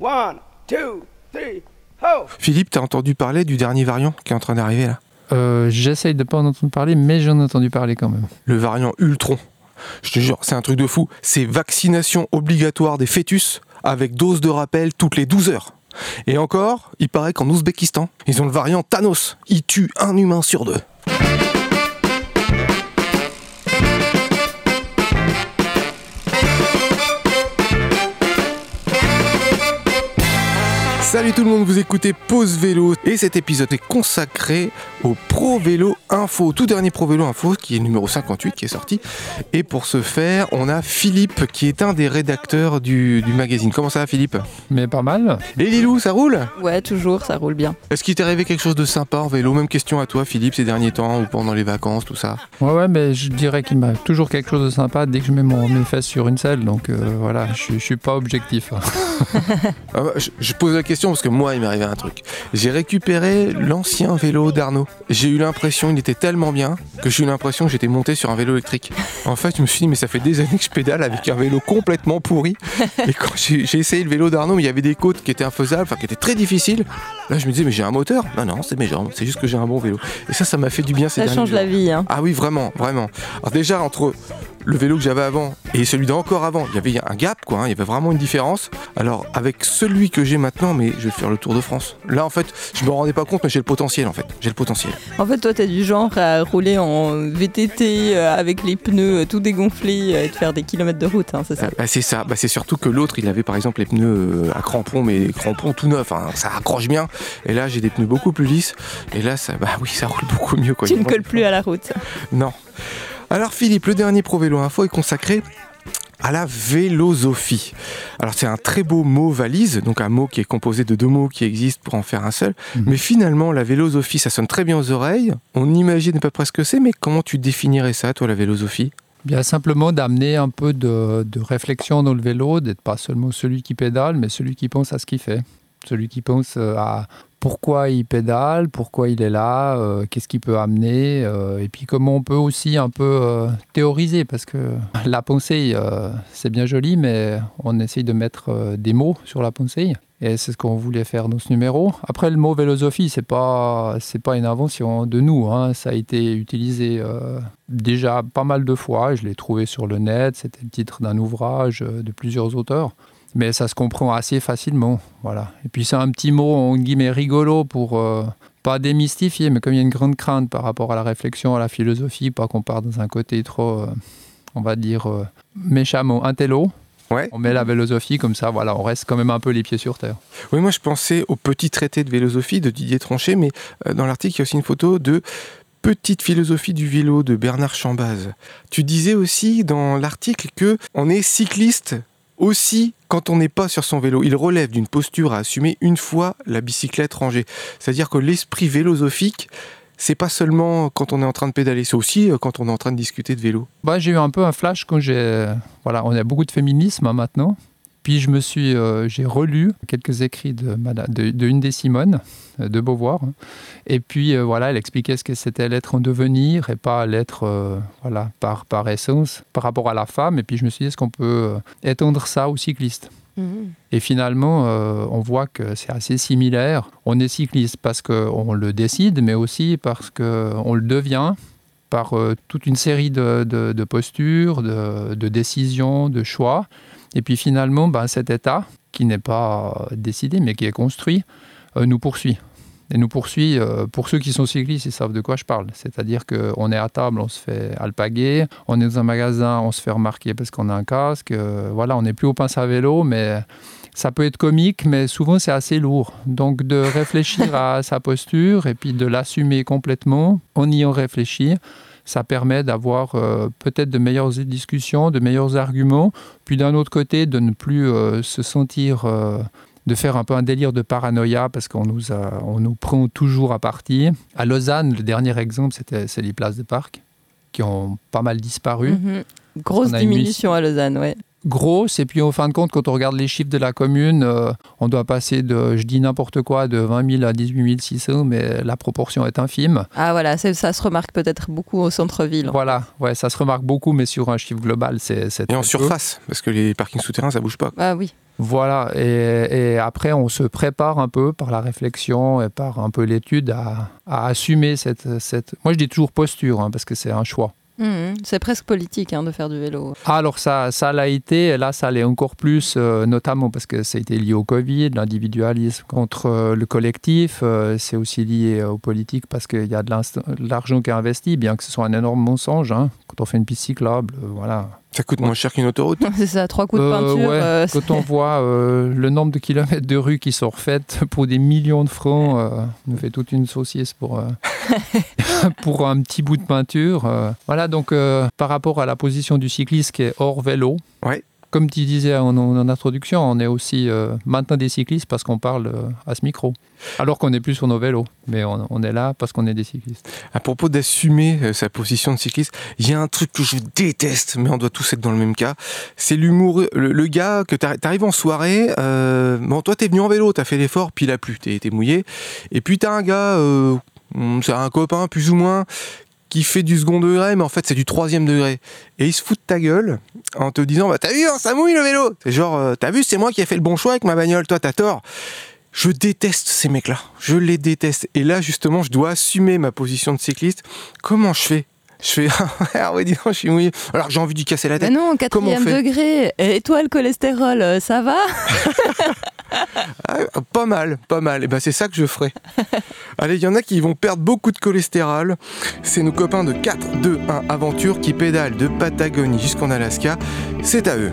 One, two, three, ho! Philippe, t'as entendu parler du dernier variant qui est en train d'arriver là? Euh, J'essaye de pas en entendre parler, mais j'en ai entendu parler quand même. Le variant Ultron. Je te jure, c'est un truc de fou. C'est vaccination obligatoire des fœtus avec dose de rappel toutes les 12 heures. Et encore, il paraît qu'en Ouzbékistan, ils ont le variant Thanos. Il tue un humain sur deux. Salut tout le monde, vous écoutez Pause Vélo et cet épisode est consacré au Pro Vélo Info, tout dernier Pro Vélo Info qui est le numéro 58 qui est sorti. Et pour ce faire, on a Philippe qui est un des rédacteurs du, du magazine. Comment ça va Philippe? Mais pas mal. Et Lilou, ça roule? Ouais, toujours, ça roule bien. Est-ce qu'il t'est arrivé quelque chose de sympa en vélo? Même question à toi Philippe ces derniers temps ou pendant les vacances, tout ça Ouais, ouais, mais je dirais qu'il m'a toujours quelque chose de sympa dès que je mets mon, mes fesses sur une selle. Donc euh, voilà, je, je suis pas objectif. Ah bah, je, je pose la question parce que moi il m'est arrivé un truc. J'ai récupéré l'ancien vélo d'Arnaud. J'ai eu l'impression, il était tellement bien que j'ai eu l'impression que j'étais monté sur un vélo électrique. En fait, je me suis dit, mais ça fait des années que je pédale avec un vélo complètement pourri. Et quand j'ai essayé le vélo d'Arnaud, il y avait des côtes qui étaient infaisables, enfin qui étaient très difficiles. Là, je me disais, mais j'ai un moteur. Non, non, c'est mes jambes. C'est juste que j'ai un bon vélo. Et ça, ça m'a fait du bien ces Ça derniers change jours. la vie, hein. Ah oui, vraiment, vraiment. Alors déjà, entre le vélo que j'avais avant et celui d'encore avant, il y avait un gap, quoi. hein, il y avait vraiment une différence. Alors, avec celui que j'ai maintenant, mais je vais faire le tour de France. Là, en fait, je me rendais pas compte, mais j'ai le potentiel, en fait. J'ai le potentiel. En fait, toi, t'es du genre à rouler en VTT euh, avec les pneus euh, tout dégonflés euh, et de faire des kilomètres de route, hein, c'est ça Ah, bah, c'est ça. Bah, c'est surtout que l'autre, il avait par exemple les pneus à crampons, mais crampons tout neufs. hein, ça accroche bien. Et là, j'ai des pneus beaucoup plus lisses. Et là, ça, bah oui, ça roule beaucoup mieux, quoi. Tu ne colles plus à la route. Non. Alors Philippe, le dernier Pro Vélo Info est consacré à la vélosophie. Alors c'est un très beau mot valise, donc un mot qui est composé de deux mots qui existent pour en faire un seul. Mhm. Mais finalement, la vélosophie, ça sonne très bien aux oreilles. On imagine à peu près ce que c'est, mais comment tu définirais ça, toi, la vélosophie? Bien simplement d'amener un peu de, de réflexion dans le vélo, d'être pas seulement celui qui pédale, mais celui qui pense à ce qu'il fait. Celui qui pense euh, à pourquoi il pédale, pourquoi il est là, euh, qu'est-ce qu'il peut amener, euh, et puis comment on peut aussi un peu euh, théoriser, parce que la pensée, c'est bien joli, mais on essaye de mettre des mots sur la pensée. Et c'est ce qu'on voulait faire dans ce numéro. Après, le mot philosophie, c'est pas pas une invention de nous. hein. Ça a été utilisé déjà pas mal de fois. Je l'ai trouvé sur le net. C'était le titre d'un ouvrage de plusieurs auteurs. Mais ça se comprend assez facilement. Voilà. Et puis c'est un petit mot en guillemets rigolo pour euh, pas démystifier, mais comme il y a une grande crainte par rapport à la réflexion, à la philosophie, pas qu'on parte dans un côté trop, euh, on va dire euh, méchamment intello. Ouais. On met la philosophie comme ça, voilà, on reste quand même un peu les pieds sur terre. Oui, moi je pensais au petit traité de philosophie de Didier Tronchet, mais euh, dans l'article, il y a aussi une photo de Petite philosophie du vélo de Bernard Chambaz. Tu disais aussi dans l'article que on est cycliste aussi quand on n'est pas sur son vélo. Il relève d'une posture à assumer une fois la bicyclette rangée. C'est-à-dire que l'esprit philosophique, c'est pas seulement quand on est en train de pédaler, c'est aussi euh, quand on est en train de discuter de vélo. Bah, j'ai eu un peu un flash quand j'ai. Voilà, on a beaucoup de féminisme hein, maintenant. Puis je me suis, euh, j'ai relu quelques écrits de, Madame- de, de une des Simone euh, de Beauvoir. Et puis euh, voilà, elle expliquait ce que c'était l'être en devenir et pas l'être, euh, voilà, par, par essence, par rapport à la femme. Et puis je me suis dit, est-ce qu'on peut étendre ça aux cyclistes? Et finalement, on voit que c'est assez similaire. On est cycliste parce qu'on le décide, mais aussi parce qu'on le devient par toute une série de, de- de postures, de, de décisions, de choix. Et puis finalement, ben, cet état, qui n'est pas décidé, mais qui est construit, euh, nous poursuit. Et nous poursuit, euh, pour ceux qui sont cyclistes, ils savent de quoi je parle. C'est-à-dire qu'on est à table, on se fait alpaguer, on est dans un magasin, on se fait remarquer parce qu'on a un casque. euh, voilà, on n'est plus au pince à vélo, mais ça peut être comique, mais souvent c'est assez lourd. Donc de réfléchir à sa posture et puis de l'assumer complètement en y en réfléchir, ça permet d'avoir euh, peut-être de meilleures discussions, de meilleurs arguments, puis d'un autre côté de ne plus euh, se sentir, euh, de faire un peu un délire de paranoïa parce qu'on nous, a- on nous prend toujours à partie. À Lausanne, le dernier exemple, c'était c'est les places de parc qui ont pas mal disparu. Mhm. Grosse une diminution à Lausanne, ouais. Grosse. Et puis, en fin de compte, quand on regarde les chiffres de la commune, euh, on doit passer de, je dis n'importe quoi, de 20 000 à 18 600, mais la proportion est infime. Ah voilà, ça se remarque peut-être beaucoup au centre-ville. Voilà, ouais, ça se remarque beaucoup, mais sur un chiffre global, c'est Et en peu. surface, parce que les parkings souterrains, ça bouge pas. Ah oui. Voilà, et, et après, on se prépare un peu par la réflexion et par un peu l'étude à, à assumer cette, cette... Moi, je dis toujours posture, hein, parce que c'est un choix. Mhm. C'est presque politique hein, de faire du vélo. Ah, Alors ça, ça l'a été, et là ça l'est encore plus, euh, notamment parce que ça a été lié au Covid, l'individualisme contre euh, le collectif, euh, c'est aussi lié au politique parce qu'il y a de l'argent qui est investi, bien que ce soit un énorme mensonge. hein. Quand on fait une piste cyclable, voilà. Ça coûte moins cher qu'une autoroute. c'est ça, trois coups de Euh, peinture. ouais, euh, Quand on voit euh, le nombre de kilomètres de rue qui sont refaites pour des millions de francs, euh, on nous fait toute une saucisse pour, euh, pour un petit bout de peinture. euh. Voilà, donc euh, par rapport à la position du cycliste qui est hors vélo, Ouais. Comme tu disais en, introduction, on est aussi euh, maintenant des cyclistes parce qu'on parle euh, à ce micro. Alors qu'on n'est plus sur nos vélos, mais on, est là parce qu'on est des cyclistes. À propos d'assumer euh, sa position de cycliste, il y a un truc que je déteste, mais on doit tous être dans le même cas. C'est l'humour. Le, le gars que t'arri- t'arrives en soirée, euh, bon, toi t'es venu en vélo, t'as fait l'effort, puis il a plu, t'es mouillé. Et puis t'as un gars, c'est un copain plus ou moins, qui fait du second degré, mais en fait c'est du troisième degré. Et il se fout de ta gueule en te disant, bah t'as vu, hein, ça mouille le vélo. C'est genre, euh, t'as vu, c'est moi qui ai fait le bon choix avec ma bagnole, toi t'as tort. Je déteste ces mecs-là. Je les déteste. Et là, justement, je dois assumer ma position de cycliste. Comment je fais? Je fais, ah ouais, dis donc, je suis mouillé. Alors j'ai envie de lui casser la Mais tête. non, Comment on quatrième degré. Et toi, le cholestérol, euh, ça va? Ah, pas mal, pas mal. Et ben c'est ça que je ferai. Allez, il y en a qui vont perdre beaucoup de cholestérol. C'est nos copains de 4, 2, 1 Aventure qui pédalent de Patagonie jusqu'en Alaska. C'est à eux.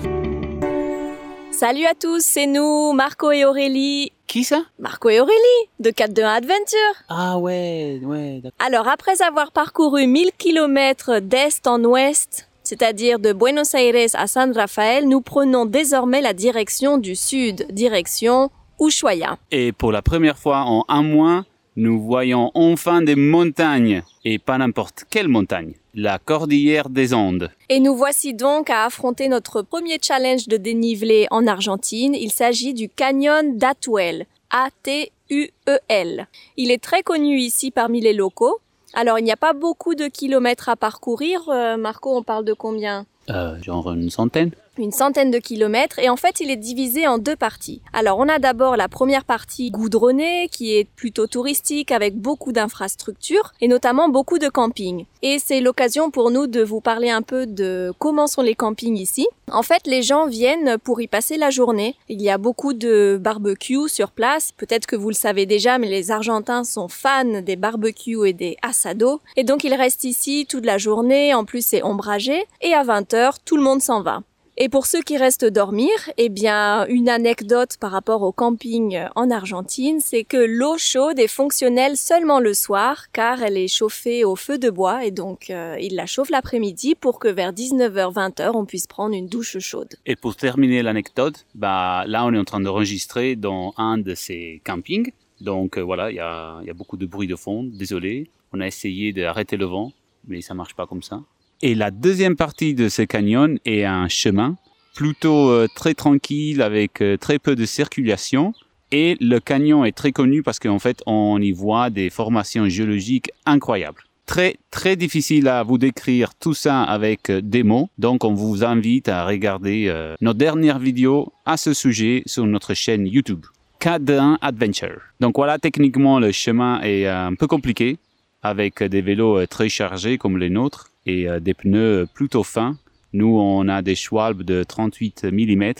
Salut à tous, c'est nous, Marco et Aurélie. Qui ça? Marco et Aurélie, de 421 Adventure. Ah ouais, ouais, d'accord. Alors, après avoir parcouru 1000 km d'est en ouest, c'est-à-dire de Buenos Aires à San Rafael, nous prenons désormais la direction du sud, direction Ushuaia. Et pour la première fois en un mois, nous voyons enfin des montagnes. Et pas n'importe quelle montagne. La cordillère des Andes. Et nous voici donc à affronter notre premier challenge de dénivelé en Argentine. Il s'agit du canyon d'Atuel. A-T-U-E-L. Il est très connu ici parmi les locaux. Alors, il n'y a pas beaucoup de kilomètres à parcourir. Euh, Marco, on parle de combien? Euh, genre une centaine une centaine de kilomètres et en fait il est divisé en deux parties. Alors on a d'abord la première partie goudronnée qui est plutôt touristique avec beaucoup d'infrastructures et notamment beaucoup de campings. Et c'est l'occasion pour nous de vous parler un peu de comment sont les campings ici. En fait les gens viennent pour y passer la journée. Il y a beaucoup de barbecues sur place. Peut-être que vous le savez déjà mais les Argentins sont fans des barbecues et des asados. Et donc ils restent ici toute la journée. En plus c'est ombragé. Et à 20h tout le monde s'en va. Et pour ceux qui restent dormir, eh bien, une anecdote par rapport au camping en Argentine, c'est que l'eau chaude est fonctionnelle seulement le soir, car elle est chauffée au feu de bois, et donc euh, ils la chauffent l'après-midi pour que vers 19h-20h, on puisse prendre une douche chaude. Et pour terminer l'anecdote, bah, là on est en train d'enregistrer dans un de ces campings. Donc euh, voilà, il y a, il y a beaucoup de bruit de fond, désolé. On a essayé d'arrêter le vent, mais ça marche pas comme ça. Et la deuxième partie de ce canyon est un chemin plutôt euh, très tranquille avec euh, très peu de circulation. Et le canyon est très connu parce qu'en fait, on y voit des formations géologiques incroyables. Très, très difficile à vous décrire tout ça avec euh, des mots. Donc, on vous invite à regarder nos dernières vidéos à ce sujet sur notre chaîne YouTube. K1 Adventure. Donc voilà, techniquement, le chemin est un peu compliqué avec des vélos très chargés comme les nôtres et euh, des pneus plutôt fins. Nous, on a des Schwalbe de 38 mm.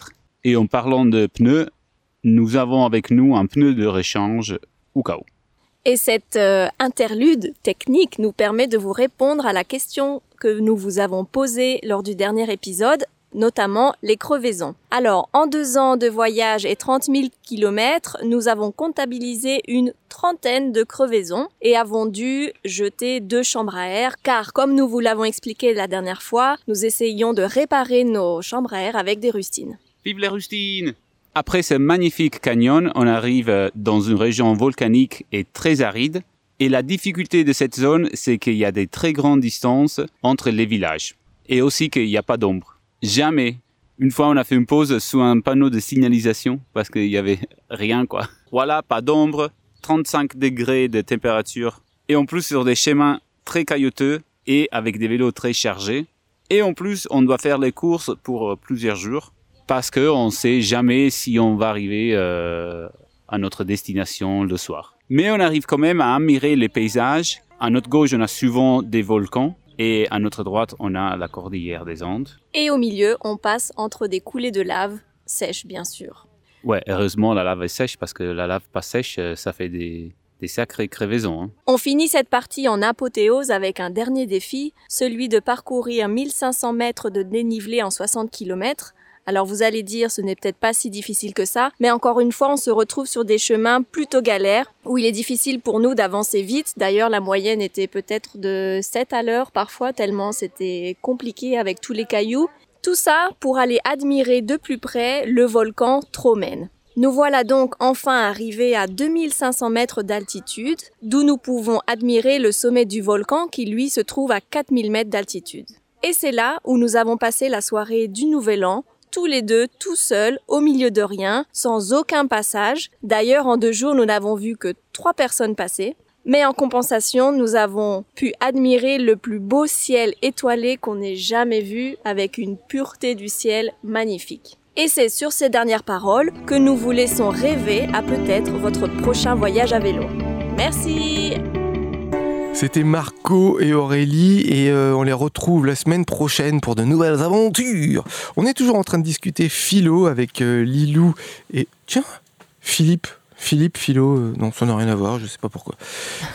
Et en parlant de pneus, nous avons avec nous un pneu de rechange au cas où. Et cette euh, interlude technique nous permet de vous répondre à la question que nous vous avons posée lors du dernier épisode, notamment les crevaisons. Alors, en deux ans de voyage et 30 000 kilomètres, nous avons comptabilisé une trentaine de crevaisons et avons dû jeter deux chambres à air car, comme nous vous l'avons expliqué la dernière fois, nous essayons de réparer nos chambres à air avec des rustines. Vive les rustines Après ce magnifique canyon, on arrive dans une région volcanique et très aride. Et la difficulté de cette zone, c'est qu'il y a des très grandes distances entre les villages. Et aussi qu'il n'y a pas d'ombre. Jamais Une fois, on a fait une pause sous un panneau de signalisation parce qu'il y avait rien, quoi. Voilà, pas d'ombre, 35 degrés de température et en plus sur des chemins très caillouteux et avec des vélos très chargés. Et en plus, on doit faire les courses pour euh, plusieurs jours parce qu'on ne sait jamais si on va arriver euh, à notre destination le soir. Mais on arrive quand même à admirer les paysages. À notre gauche, on a souvent des volcans et à notre droite, on a la cordillère des Andes. Et au milieu, on passe entre des coulées de lave, sèches bien sûr. Ouais, heureusement, la lave est sèche parce que la lave pas sèche, euh, ça fait des, des sacrées crevaisons. hein. On finit cette partie en apothéose avec un dernier défi, celui de parcourir 1500 mètres de dénivelé en 60 km. Alors vous allez dire, ce n'est peut-être pas si difficile que ça, mais encore une fois, on se retrouve sur des chemins plutôt galères, où il est difficile pour nous d'avancer vite. D'ailleurs, la moyenne était peut-être de 7 à l'heure parfois, tellement c'était compliqué avec tous les cailloux. Tout ça pour aller admirer de plus près le volcan Tromen. Nous voilà donc enfin arrivés à 2500 mètres d'altitude, d'où nous pouvons admirer le sommet du volcan qui lui se trouve à 4000 mètres d'altitude. Et c'est là où nous avons passé la soirée du Nouvel An, tous les deux, tout seuls, au milieu de rien, sans aucun passage. D'ailleurs, en deux jours, nous n'avons vu que trois personnes passer. Mais en compensation, nous avons pu admirer le plus beau ciel étoilé qu'on ait jamais vu avec une pureté du ciel magnifique. Et c'est sur ces dernières paroles que nous vous laissons rêver à peut-être votre prochain voyage à vélo. Merci C'était Marco et Aurélie et euh, on les retrouve la semaine prochaine pour de nouvelles aventures. On est toujours en train de discuter philo avec euh, Lilou et tiens, Philippe. Philippe, philo, euh, non, ça n'a rien à voir, je sais pas pourquoi.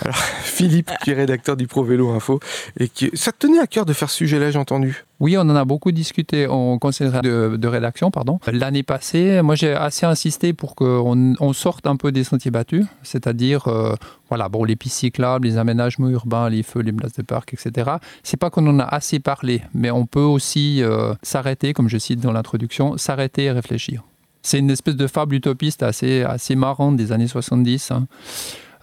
Alors, Philippe, qui est rédacteur du Pro Vélo Info, et qui, ça te tenait à cœur de faire ce sujet-là, j'ai entendu? Oui, on en a beaucoup discuté en conseil de, de rédaction. pardon. L'année passée, moi j'ai assez insisté pour qu'on on sorte un peu des sentiers battus, c'est-à-dire euh, voilà, bon, les pistes cyclables, les aménagements urbains, les feux, les places de parc, etc. C'est pas qu'on en a assez parlé, mais on peut aussi euh, s'arrêter, comme je cite dans l'introduction, s'arrêter et réfléchir. C'est une espèce de fable utopiste assez, assez marrante des années 70, hein,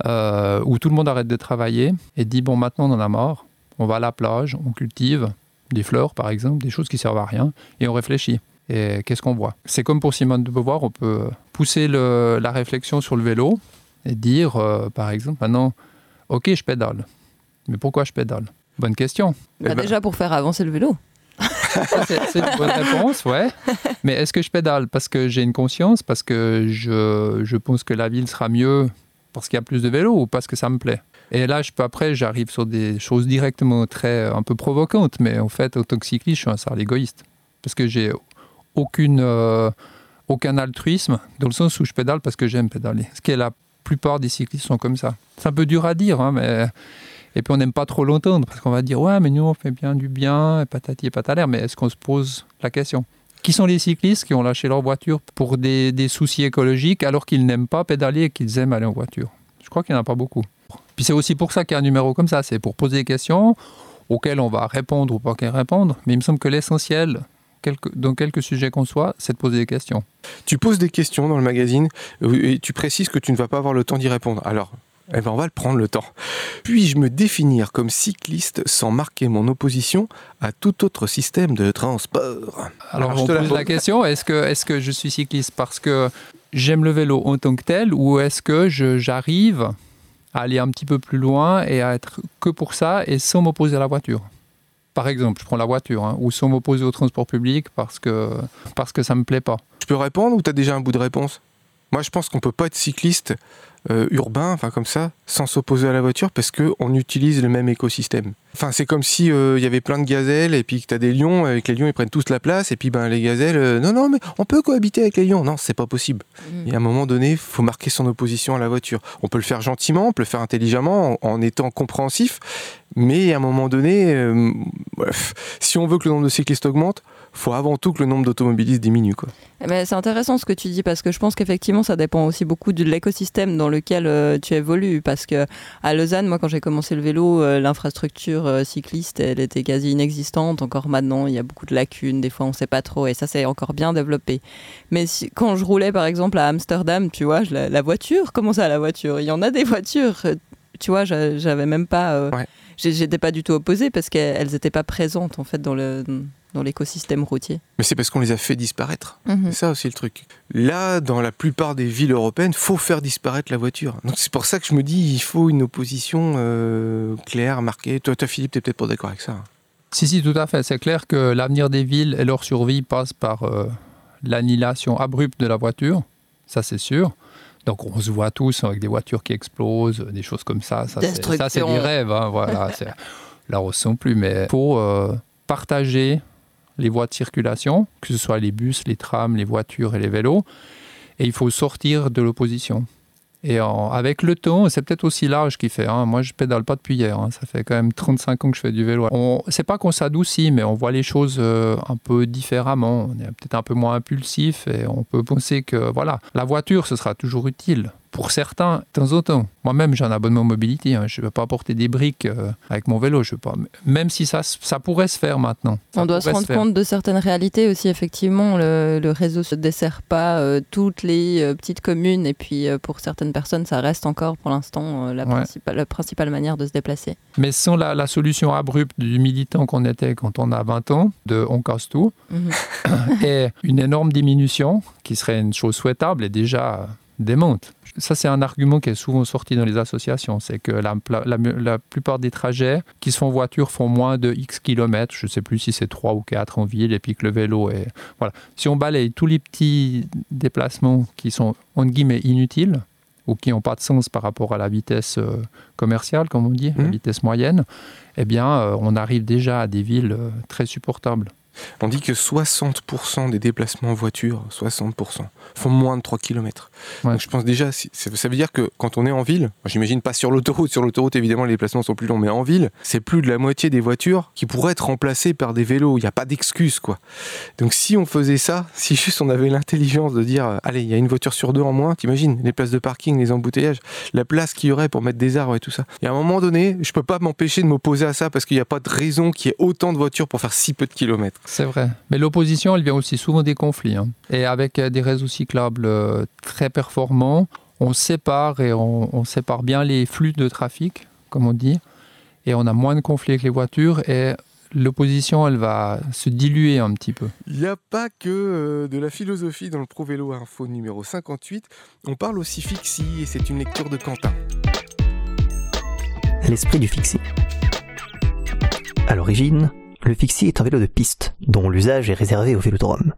euh, où tout le monde arrête de travailler et dit bon, maintenant on en a marre, on va à la plage, on cultive des fleurs par exemple, des choses qui servent à rien, et on réfléchit. Et qu'est-ce qu'on voit? C'est comme pour Simone de Beauvoir, on peut pousser le- la réflexion sur le vélo et dire, euh, par exemple, maintenant, ok, je pédale, mais pourquoi je pédale? Bonne question. Bah, Eh ben- Déjà pour faire avancer le vélo. C'est une bonne réponse, ouais. Mais est-ce que je pédale? Parce que j'ai une conscience, parce que je, je pense que la ville sera mieux parce qu'il y a plus de vélos ou parce que ça me plaît Et là, je peux, après, j'arrive sur des choses directement très un peu provocantes, mais en fait, en tant que cycliste, je suis un sale égoïste parce que j'ai aucune, euh, aucun altruisme dans le sens où je pédale parce que j'aime pédaler. Ce qui est la plupart des cyclistes sont comme ça. C'est un peu dur à dire, hein, mais et puis on n'aime pas trop l'entendre parce qu'on va dire ouais mais nous on fait bien du bien et patati et patalaire mais est-ce qu'on se pose la question? Qui sont les cyclistes qui ont lâché leur voiture pour des, soucis écologiques alors qu'ils n'aiment pas pédaler et qu'ils aiment aller en voiture? Je crois qu'il n'y en a pas beaucoup. Puis c'est aussi pour ça qu'il y a un numéro comme ça, c'est pour poser des questions auxquelles on va répondre ou pas répondre, mais il me semble que l'essentiel, dans quelques sujets qu'on soit, c'est de poser des questions. Tu poses des questions dans le magazine euh, et tu précises que tu ne vas pas avoir le temps d'y répondre. Alors, eh ben, on va le prendre le temps. Puis-je me définir comme cycliste sans marquer mon opposition à tout autre système de transport? Alors, Alors, je on te la pose la question est-ce que, est que je suis cycliste parce que j'aime le vélo en tant que tel ou est-ce que je- j'arrive à aller un petit peu plus loin et à être que pour ça et sans m'opposer à la voiture? Par exemple, je prends la voiture hein, ou sans m'opposer au transport public parce que, parce que ça me plaît pas. Je peux répondre ou tu as déjà un bout de réponse? Moi, je pense qu'on peut pas être cycliste urbain, enfin comme ça, sans s'opposer à la voiture parce qu'on utilise le même écosystème. Enfin, c'est comme si euh, il y avait plein de gazelles et puis que tu as des lions, et que les lions ils prennent tous la place et puis ben les gazelles, euh, non, non, mais on peut cohabiter avec les lions. Non, c'est pas possible. Mm. Et à un moment donné, il faut marquer son opposition à la voiture. On peut le faire gentiment, on peut le faire intelligemment, en, en étant compréhensif, mais à un moment donné, euh, bref, si on veut que le nombre de cyclistes augmente, faut avant tout que le nombre d'automobilistes diminue. Quoi. Eh ben, c'est intéressant ce que tu dis parce que je pense qu'effectivement ça dépend aussi beaucoup de l'écosystème dans lequel tu évolues parce que à Lausanne moi quand j'ai commencé le vélo l'infrastructure euh, cycliste elle était quasi inexistante encore maintenant. Il y a beaucoup de lacunes des fois on sait pas trop et ça c'est encore bien développé. Mais si- quand je roulais par exemple à Amsterdam tu vois je- la, la voiture comment ça la voiture? Il y en a des voitures euh, tu vois j'a- j'avais même pas euh, Ouais. j'étais pas du tout opposée parce qu'elles étaient pas présentes en fait dans le dans l'écosystème routier. Mais c'est parce qu'on les a fait disparaître. Mhm. C'est ça aussi le truc. Là, dans la plupart des villes européennes, faut faire disparaître la voiture. Donc c'est pour ça que je me dis, il faut une opposition euh, claire, marquée. Toi, toi Philippe, t'es peut-être pas d'accord avec ça. hein. Si, si, tout à fait. C'est clair que l'avenir des villes et leur survie passe par euh, l'annihilation abrupte de la voiture. Ça, c'est sûr. Donc, on se voit tous avec des voitures qui explosent, des choses comme ça. Ça, c'est, ça, c'est Destruction. des rêves. hein, voilà, là, on ne sent plus. Mais il faut euh, partager les voies de circulation, que ce soit les bus, les trams, les voitures et les vélos. Et il faut sortir de l'opposition. Et avec le temps, c'est peut-être aussi l'âge qui fait. hein. Moi, je pédale pas depuis hier. hein. Ça fait quand même 35 ans que je fais du vélo. On, c'est pas qu'on s'adoucit, mais on voit les choses euh, un peu différemment. On est peut-être un peu moins impulsif et on peut penser que voilà, la voiture, ce sera toujours utile. Pour certains, de temps en temps. Moi-même, j'ai un abonnement mobility. hein. Je ne vais pas porter des briques euh, avec mon vélo. Je veux pas. Même si ça, ça pourrait se faire maintenant. Ça On doit se rendre compte de certaines réalités aussi. Effectivement, le, le réseau se dessert pas euh, toutes les euh, petites communes. Et puis, pour certaines personnes, ça reste encore pour l'instant la, Ouais. principale, la principale manière de se déplacer. Mais sans la, la solution abrupte du militant qu'on était quand on a 20 ans, de on casse tout, Mhm. et une énorme diminution, qui serait une chose souhaitable et déjà démente. Ça, c'est un argument qui est souvent sorti dans les associations, c'est que la, la- la plupart des trajets qui se font en voiture font moins de X kilomètres, je ne sais plus si c'est 3 ou 4 en ville, et puis que le vélo est... Voilà. Si on balaye tous les petits déplacements qui sont, entre guillemets, inutiles, ou qui n'ont pas de sens par rapport à la vitesse euh, commerciale, comme on dit, la Mhm. vitesse moyenne, eh bien, euh, on arrive déjà à des villes euh, très supportables. On dit que 60% des déplacements en voiture, 60%, font moins de 3 km. Ouais. Donc je pense déjà, ça veut dire que quand on est en ville, j'imagine pas sur l'autoroute, sur l'autoroute évidemment les déplacements sont plus longs, mais en ville, c'est plus de la moitié des voitures qui pourraient être remplacées par des vélos. Il n'y a pas d'excuse quoi. Donc si on faisait ça, si juste on avait l'intelligence de dire, euh, allez, il y a une voiture sur deux en moins, t'imagines, les places de parking, les embouteillages, la place qu'il y aurait pour mettre des arbres et tout ça. Et à un moment donné, je peux pas m'empêcher de m'opposer à ça parce qu'il n'y a pas de raison qu'il y ait autant de voitures pour faire si peu de kilomètres. C'est vrai. Mais l'opposition, elle vient aussi souvent des conflits. hein. Et avec euh, des réseaux cyclables euh, très performants, on sépare et on, on sépare bien les flux de trafic, comme on dit, et on a moins de conflits avec les voitures et l'opposition, elle va se diluer un petit peu. Il n'y a pas que euh, de la philosophie dans le Pro Vélo Info numéro 58, on parle aussi fixie et c'est une lecture de Quentin. L'esprit du fixie. À l'origine, le fixie est un vélo de piste, dont l'usage est réservé au vélodrome.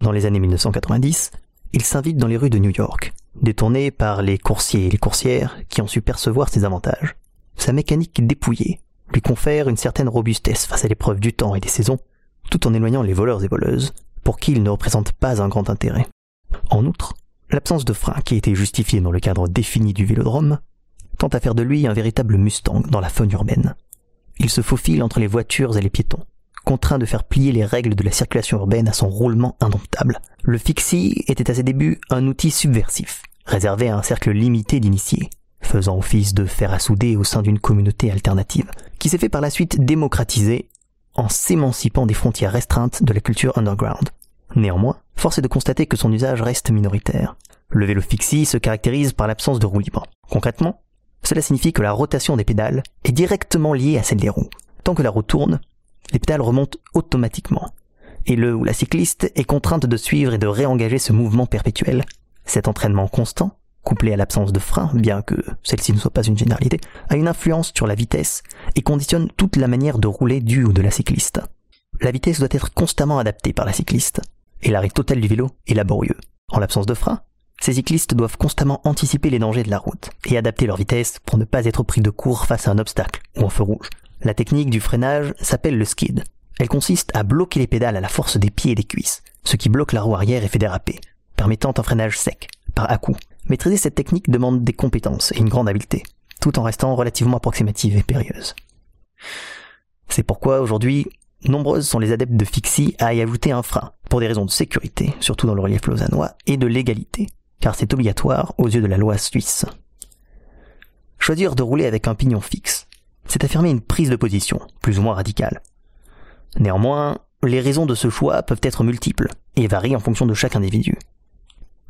Dans les années 1990, il s'invite dans les rues de New York, détourné par les coursiers et les coursières qui ont su percevoir ses avantages. Sa mécanique dépouillée lui confère une certaine robustesse face à l'épreuve du temps et des saisons, tout en éloignant les voleurs et voleuses, pour qui il ne représente pas un grand intérêt. En outre, l'absence de frein qui était justifiée dans le cadre défini du vélodrome tend à faire de lui un véritable Mustang dans la faune urbaine. Il se faufile entre les voitures et les piétons, contraint de faire plier les règles de la circulation urbaine à son roulement indomptable. Le fixie était à ses débuts un outil subversif, réservé à un cercle limité d'initiés, faisant office de fer à souder au sein d'une communauté alternative, qui s'est fait par la suite démocratiser en s'émancipant des frontières restreintes de la culture underground. Néanmoins, force est de constater que son usage reste minoritaire. Le vélo fixie se caractérise par l'absence de roue libre. Concrètement, cela signifie que la rotation des pédales est directement liée à celle des roues. Tant que la roue tourne, les pédales remontent automatiquement. Et le ou la cycliste est contrainte de suivre et de réengager ce mouvement perpétuel. Cet entraînement constant, couplé à l'absence de frein, bien que celle-ci ne soit pas une généralité, a une influence sur la vitesse et conditionne toute la manière de rouler du ou de la cycliste. La vitesse doit être constamment adaptée par la cycliste, et l'arrêt total du vélo est laborieux. En l'absence de frein, ces cyclistes doivent constamment anticiper les dangers de la route et adapter leur vitesse pour ne pas être pris de court face à un obstacle ou un feu rouge. La technique du freinage s'appelle le skid. Elle consiste à bloquer les pédales à la force des pieds et des cuisses, ce qui bloque la roue arrière et fait déraper, permettant un freinage sec, par à-coup. Maîtriser cette technique demande des compétences et une grande habileté, tout en restant relativement approximative et périlleuse. C'est pourquoi aujourd'hui, nombreuses sont les adeptes de fixie à y ajouter un frein, pour des raisons de sécurité, surtout dans le relief lausannois, et de légalité, car c'est obligatoire aux yeux de la loi suisse. Choisir de rouler avec un pignon fixe, c'est affirmer une prise de position, plus ou moins radicale. Néanmoins, les raisons de ce choix peuvent être multiples, et varient en fonction de chaque individu.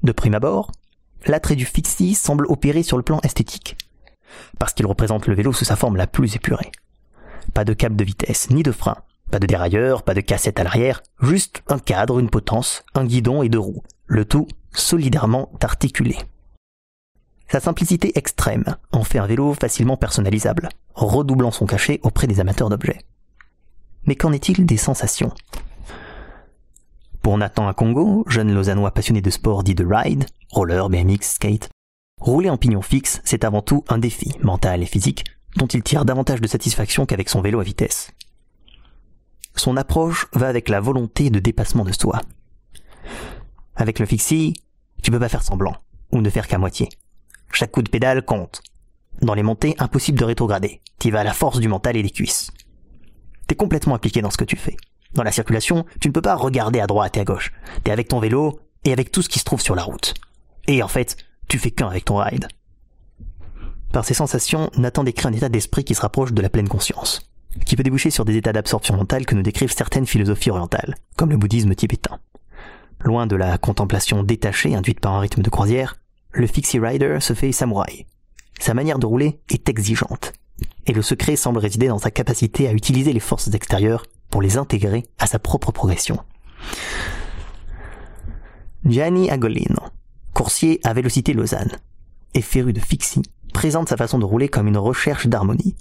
De prime abord, l'attrait du fixie semble opérer sur le plan esthétique, parce qu'il représente le vélo sous sa forme la plus épurée. Pas de câble de vitesse, ni de frein, Pas de dérailleur, pas de cassette à l'arrière, juste un cadre, une potence, un guidon et deux roues. Le tout solidairement articulé. Sa simplicité extrême en fait un vélo facilement personnalisable, redoublant son cachet auprès des amateurs d'objets. Mais qu'en est-il des sensations? Pour Nathan Congo, jeune lausannois passionné de sport dit de ride, roller, BMX, skate, rouler en pignon fixe, c'est avant tout un défi mental et physique dont il tire davantage de satisfaction qu'avec son vélo à vitesse. Son approche va avec la volonté de dépassement de soi. Avec le fixie, tu peux pas faire semblant, ou ne faire qu'à moitié. Chaque coup de pédale compte. Dans les montées, impossible de rétrograder. Tu vas à la force du mental et des cuisses. T'es complètement impliqué dans ce que tu fais. Dans la circulation, tu ne peux pas regarder à droite et à gauche. T'es avec ton vélo et avec tout ce qui se trouve sur la route. Et en fait, tu fais qu'un avec ton ride. Par ces sensations, Nathan décrit un état d'esprit qui se rapproche de la pleine conscience, qui peut déboucher sur des états d'absorption mentale que nous décrivent certaines philosophies orientales, comme le bouddhisme tibétain. Loin de la contemplation détachée induite par un rythme de croisière, le Fixie Rider se fait samouraï. Sa manière de rouler est exigeante, et le secret semble résider dans sa capacité à utiliser les forces extérieures pour les intégrer à sa propre progression. Gianni Agolino, coursier à Vélocité Lausanne, et féru de fixie, présente sa façon de rouler comme une recherche d'harmonie.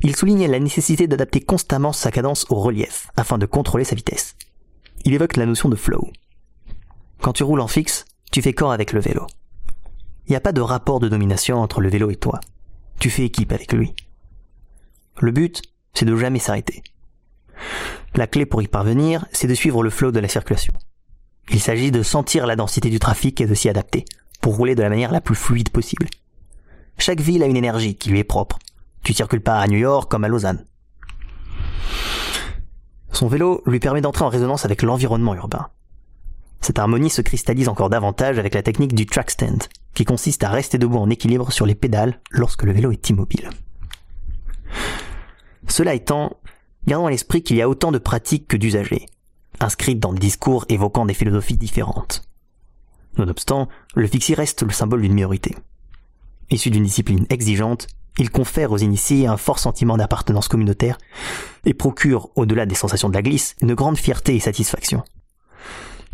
Il souligne la nécessité d'adapter constamment sa cadence au relief afin de contrôler sa vitesse. Il évoque la notion de flow. Quand tu roules en fixe, tu fais corps avec le vélo. Il n'y a pas de rapport de domination entre le vélo et toi. Tu fais équipe avec lui. Le but, c'est de jamais s'arrêter. La clé pour y parvenir, c'est de suivre le flow de la circulation. Il s'agit de sentir la densité du trafic et de s'y adapter, pour rouler de la manière la plus fluide possible. Chaque ville a une énergie qui lui est propre. Tu circules pas à New York comme à Lausanne. Son vélo lui permet d'entrer en résonance avec l'environnement urbain. Cette harmonie se cristallise encore davantage avec la technique du track stand, qui consiste à rester debout en équilibre sur les pédales lorsque le vélo est immobile. Cela étant, gardons à l'esprit qu'il y a autant de pratiques que d'usagers, inscrites dans des discours évoquant des philosophies différentes. Nonobstant, le fixie reste le symbole d'une minorité. Issu d'une discipline exigeante, il confère aux initiés un fort sentiment d'appartenance communautaire et procure, au-delà des sensations de la glisse, une grande fierté et satisfaction.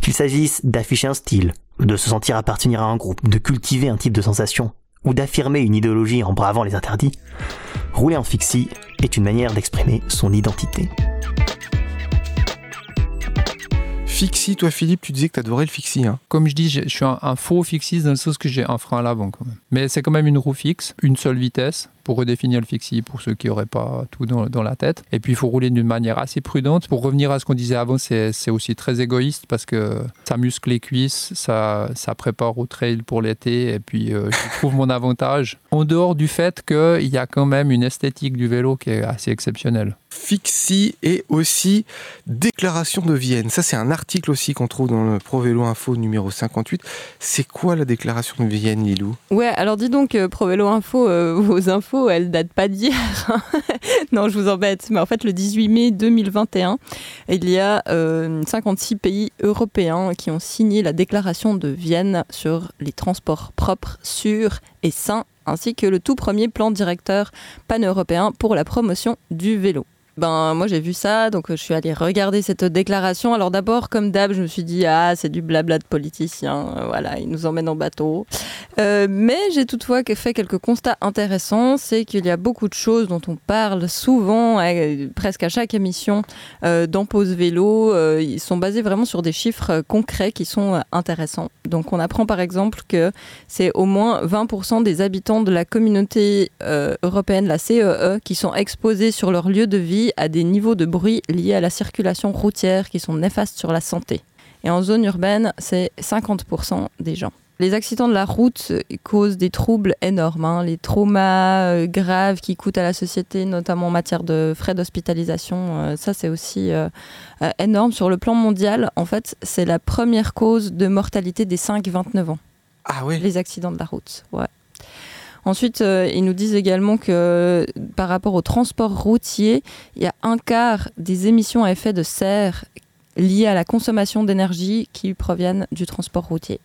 Qu'il s'agisse d'afficher un style, de se sentir appartenir à un groupe, de cultiver un type de sensation, ou d'affirmer une idéologie en bravant les interdits, rouler en fixie est une manière d'exprimer son identité. Fixie, toi Philippe, tu disais que tu adorais le fixie. Hein. Comme je dis, je suis un, un faux fixie dans le sens que j'ai un frein à l'avant quand même. Mais c'est quand même une roue fixe, une seule vitesse pour redéfinir le fixie pour ceux qui n'auraient pas tout dans, dans, la tête. Et puis il faut rouler d'une manière assez prudente. Pour revenir à ce qu'on disait avant, c'est aussi très égoïste parce que ça muscle les cuisses, ça, ça prépare au trail pour l'été. Et puis euh, je trouve mon avantage en dehors du fait qu'il y a quand même une esthétique du vélo qui est assez exceptionnelle. Fixie et aussi Déclaration de Vienne. Ça, c'est un article aussi qu'on trouve dans le Pro Vélo Info numéro 58. C'est quoi la Déclaration de Vienne, Lilou? Ouais, alors dis donc, euh, Pro Vélo Info, euh, vos infos, elles datent pas d'hier. non, je vous embête. Mais en fait, le 18 mai 2021, il y a euh, 56 pays européens qui ont signé la Déclaration de Vienne sur les transports propres, sûrs et sains ainsi que le tout premier plan directeur pan-européen pour la promotion du vélo. Ben, moi j'ai vu ça, donc je suis allée regarder cette déclaration. Alors d'abord, comme d'hab, je me suis dit ah c'est du blabla de politicien, euh, voilà, ils nous emmènent en bateau. Euh, mais j'ai toutefois fait quelques constats intéressants, c'est qu'il y a beaucoup de choses dont on parle souvent, euh, presque à chaque émission euh, dans Pause Vélo. Euh, ils sont basés vraiment sur des chiffres concrets qui sont intéressants. Donc on apprend par exemple que c'est au moins 20% des habitants de la communauté européenne, la CEE, E, qui sont exposés sur leur lieu de vie à des niveaux de bruit liés à la circulation routière qui sont néfastes sur la santé. Et en zone urbaine, c'est 50% des gens. Les accidents de la route causent des troubles énormes, hein. les traumas euh, graves qui coûtent à la société, notamment en matière de frais d'hospitalisation. Euh, ça, c'est aussi euh, euh, énorme. Sur le plan mondial, en fait, c'est la première cause de mortalité des 5-29 ans, Ah oui les accidents de la route. Ouais. Ensuite, euh, ils nous disent également que par rapport au transport routier, il y a un quart des émissions à effet de serre liées à la consommation d'énergie qui proviennent du transport routier.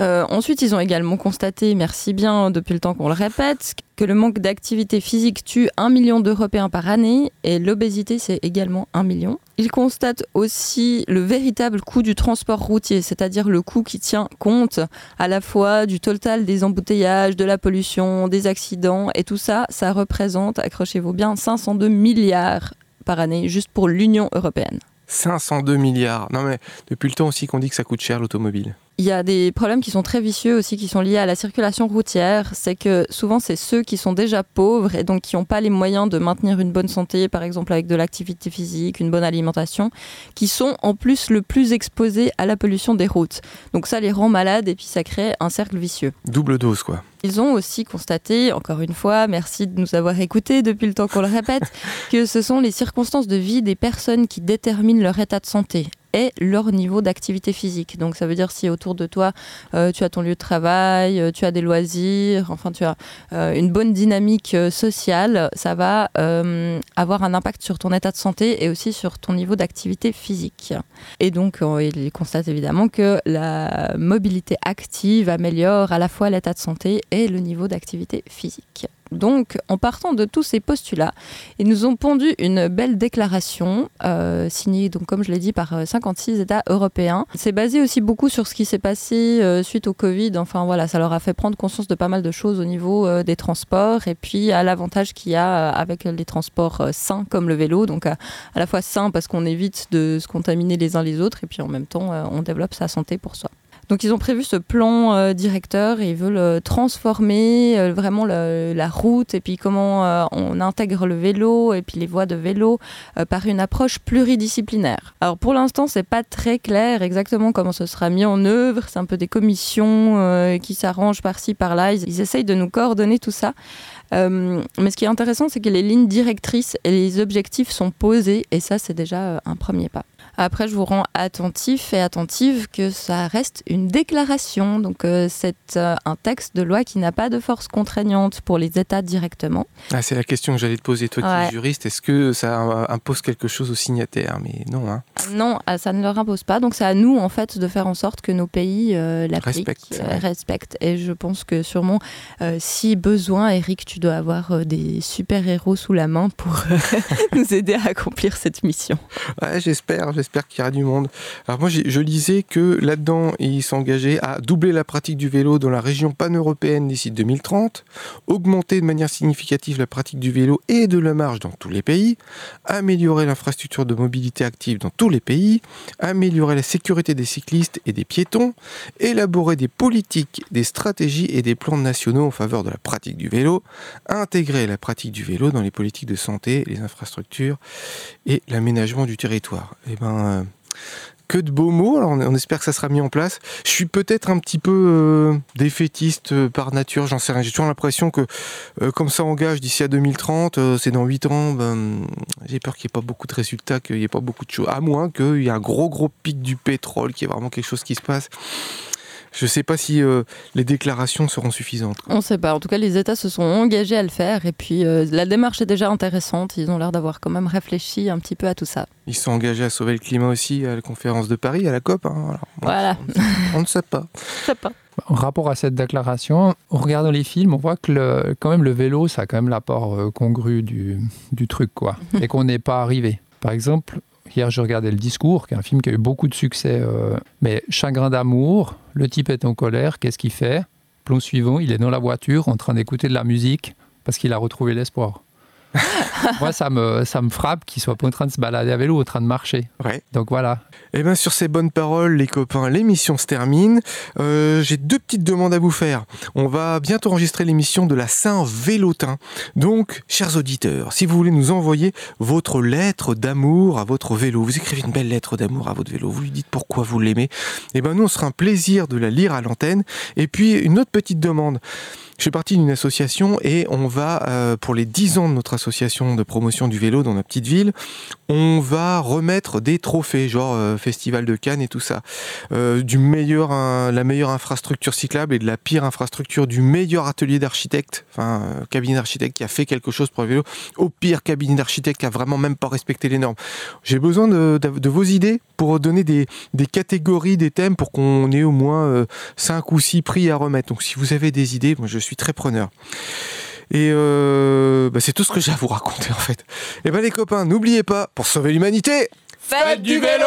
Euh, ensuite, ils ont également constaté, merci bien depuis le temps qu'on le répète, que le manque d'activité physique tue un million d'Européens par année et l'obésité, c'est également un million. Ils constatent aussi le véritable coût du transport routier, c'est-à-dire le coût qui tient compte à la fois du total des embouteillages, de la pollution, des accidents, et tout ça, ça représente, accrochez-vous bien, 502 milliards par année juste pour l'Union européenne. 502 milliards. Non mais depuis le temps aussi qu'on dit que ça coûte cher l'automobile. Il y a des problèmes qui sont très vicieux aussi, qui sont liés à la circulation routière. C'est que souvent, c'est ceux qui sont déjà pauvres et donc qui n'ont pas les moyens de maintenir une bonne santé, par exemple avec de l'activité physique, une bonne alimentation, qui sont en plus le plus exposés à la pollution des routes. Donc ça les rend malades et puis ça crée un cercle vicieux. Double dose, quoi. Ils ont aussi constaté, encore une fois, merci de nous avoir écoutés depuis le temps qu'on le répète, que ce sont les circonstances de vie des personnes qui déterminent leur état de santé et leur niveau d'activité physique. Donc ça veut dire si autour de toi, euh, tu as ton lieu de travail, euh, tu as des loisirs, enfin tu as euh, une bonne dynamique sociale, ça va avoir un impact sur ton état de santé et aussi sur ton niveau d'activité physique. Et donc il constate évidemment que la mobilité active améliore à la fois l'état de santé et le niveau d'activité physique. Donc, en partant de tous ces postulats, ils nous ont pondu une belle déclaration euh, signée, donc comme je l'ai dit, par 56 euh, États européens. C'est basé aussi beaucoup sur ce qui s'est passé euh, suite au Covid. Enfin voilà, ça leur a fait prendre conscience de pas mal de choses au niveau des transports et puis à l'avantage qu'il y a avec les transports sains comme le vélo. Donc à, la fois sain parce qu'on évite de se contaminer les uns les autres et puis en même temps on développe sa santé pour soi. Donc ils ont prévu ce plan euh, directeur et ils veulent euh, transformer euh, vraiment la route et puis comment on intègre le vélo et puis les voies de vélo par une approche pluridisciplinaire. Alors pour l'instant c'est pas très clair exactement comment ce sera mis en œuvre. C'est un peu des commissions qui s'arrangent par-ci par-là. Ils, ils, essayent de nous coordonner tout ça. mais ce qui est intéressant c'est que les lignes directrices et les objectifs sont posés et ça c'est déjà un premier pas. Après, je vous rends attentif et attentive que ça reste une déclaration. Donc, euh, c'est euh, un texte de loi qui n'a pas de force contraignante pour les États directement. Ah, c'est la question que j'allais te poser, toi qui es juriste. Est-ce que ça impose quelque chose aux signataires? Mais non. Hein. Non, ah, ça ne leur impose pas. Donc, c'est à nous, en fait, de faire en sorte que nos pays euh, l'appliquent, respectent. Et je pense que sûrement, si besoin, Eric, tu dois avoir des super-héros sous la main pour nous aider à accomplir cette mission. Ouais, j'espère, j'espère j'espère qu'il y aura du monde. Alors moi, je lisais que là-dedans, ils s'engageaient à doubler la pratique du vélo dans la région pan-européenne d'ici 2030, augmenter de manière significative la pratique du vélo et de la marche dans tous les pays, améliorer l'infrastructure de mobilité active dans tous les pays, améliorer la sécurité des cyclistes et des piétons, élaborer des politiques, des stratégies et des plans nationaux en faveur de la pratique du vélo, intégrer la pratique du vélo dans les politiques de santé, les infrastructures et l'aménagement du territoire. Et eh euh, que de beaux mots. Alors on, espère que ça sera mis en place. Je suis peut-être un petit peu euh, défaitiste euh, par nature, j'en sais rien. J'ai toujours l'impression que comme ça engage d'ici à 2030, c'est dans 8 ans, ben, j'ai peur qu'il n'y ait pas beaucoup de résultats, qu'il n'y ait pas beaucoup de choses. À moins qu'il y ait un gros gros pic du pétrole, qu'il y ait vraiment quelque chose qui se passe. Je ne sais pas si euh, les déclarations seront suffisantes. On ne sait pas. En tout cas, les États se sont engagés à le faire. Et puis, euh, la démarche est déjà intéressante. Ils ont l'air d'avoir quand même réfléchi un petit peu à tout ça. Ils sont engagés à sauver le climat aussi à la conférence de Paris, à la COP. Hein. voilà. On ne sait pas. sait pas. En rapport à cette déclaration, en regardant les films, on voit que le, quand même le vélo, ça a quand même l'apport euh, congru du, du truc, quoi. et qu'on n'est pas arrivé. Par exemple, Hier, je regardais Le Discours, qui est un film qui a eu beaucoup de succès. Euh, mais Chagrin d'amour, le type est en colère, qu'est-ce qu'il fait? Plomb suivant, il est dans la voiture en train d'écouter de la musique parce qu'il a retrouvé l'espoir. Moi, ça me, ça me frappe qu'il soit pas en train de se balader à vélo, en train de marcher. Ouais. Donc voilà. Et eh bien sur ces bonnes paroles, les copains, l'émission se termine. Euh, j'ai deux petites demandes à vous faire. On va bientôt enregistrer l'émission de la Saint-Vélotin. Donc, chers auditeurs, si vous voulez nous envoyer votre lettre d'amour à votre vélo, vous écrivez une belle lettre d'amour à votre vélo, vous lui dites pourquoi vous l'aimez, et eh ben nous, on sera un plaisir de la lire à l'antenne. Et puis, une autre petite demande. Je fais partie d'une association et on va, euh, pour les 10 ans de notre association de promotion du vélo dans la petite ville, on va remettre des trophées, genre euh, Festival de Cannes et tout ça. Euh, du meilleur, la meilleure infrastructure cyclable et de la pire infrastructure, du meilleur atelier d'architecte, enfin, cabinet d'architecte qui a fait quelque chose pour le vélo, au pire cabinet d'architecte qui a vraiment même pas respecté les normes. J'ai besoin de vos idées pour donner des, des catégories, des thèmes pour qu'on ait au moins 5 ou 6 prix à remettre. Donc si vous avez des idées, moi je suis très preneur. Et euh, bah, c'est tout ce que j'ai à vous raconter en fait. Et ben les copains, n'oubliez pas, pour sauver l'humanité, Faites du vélo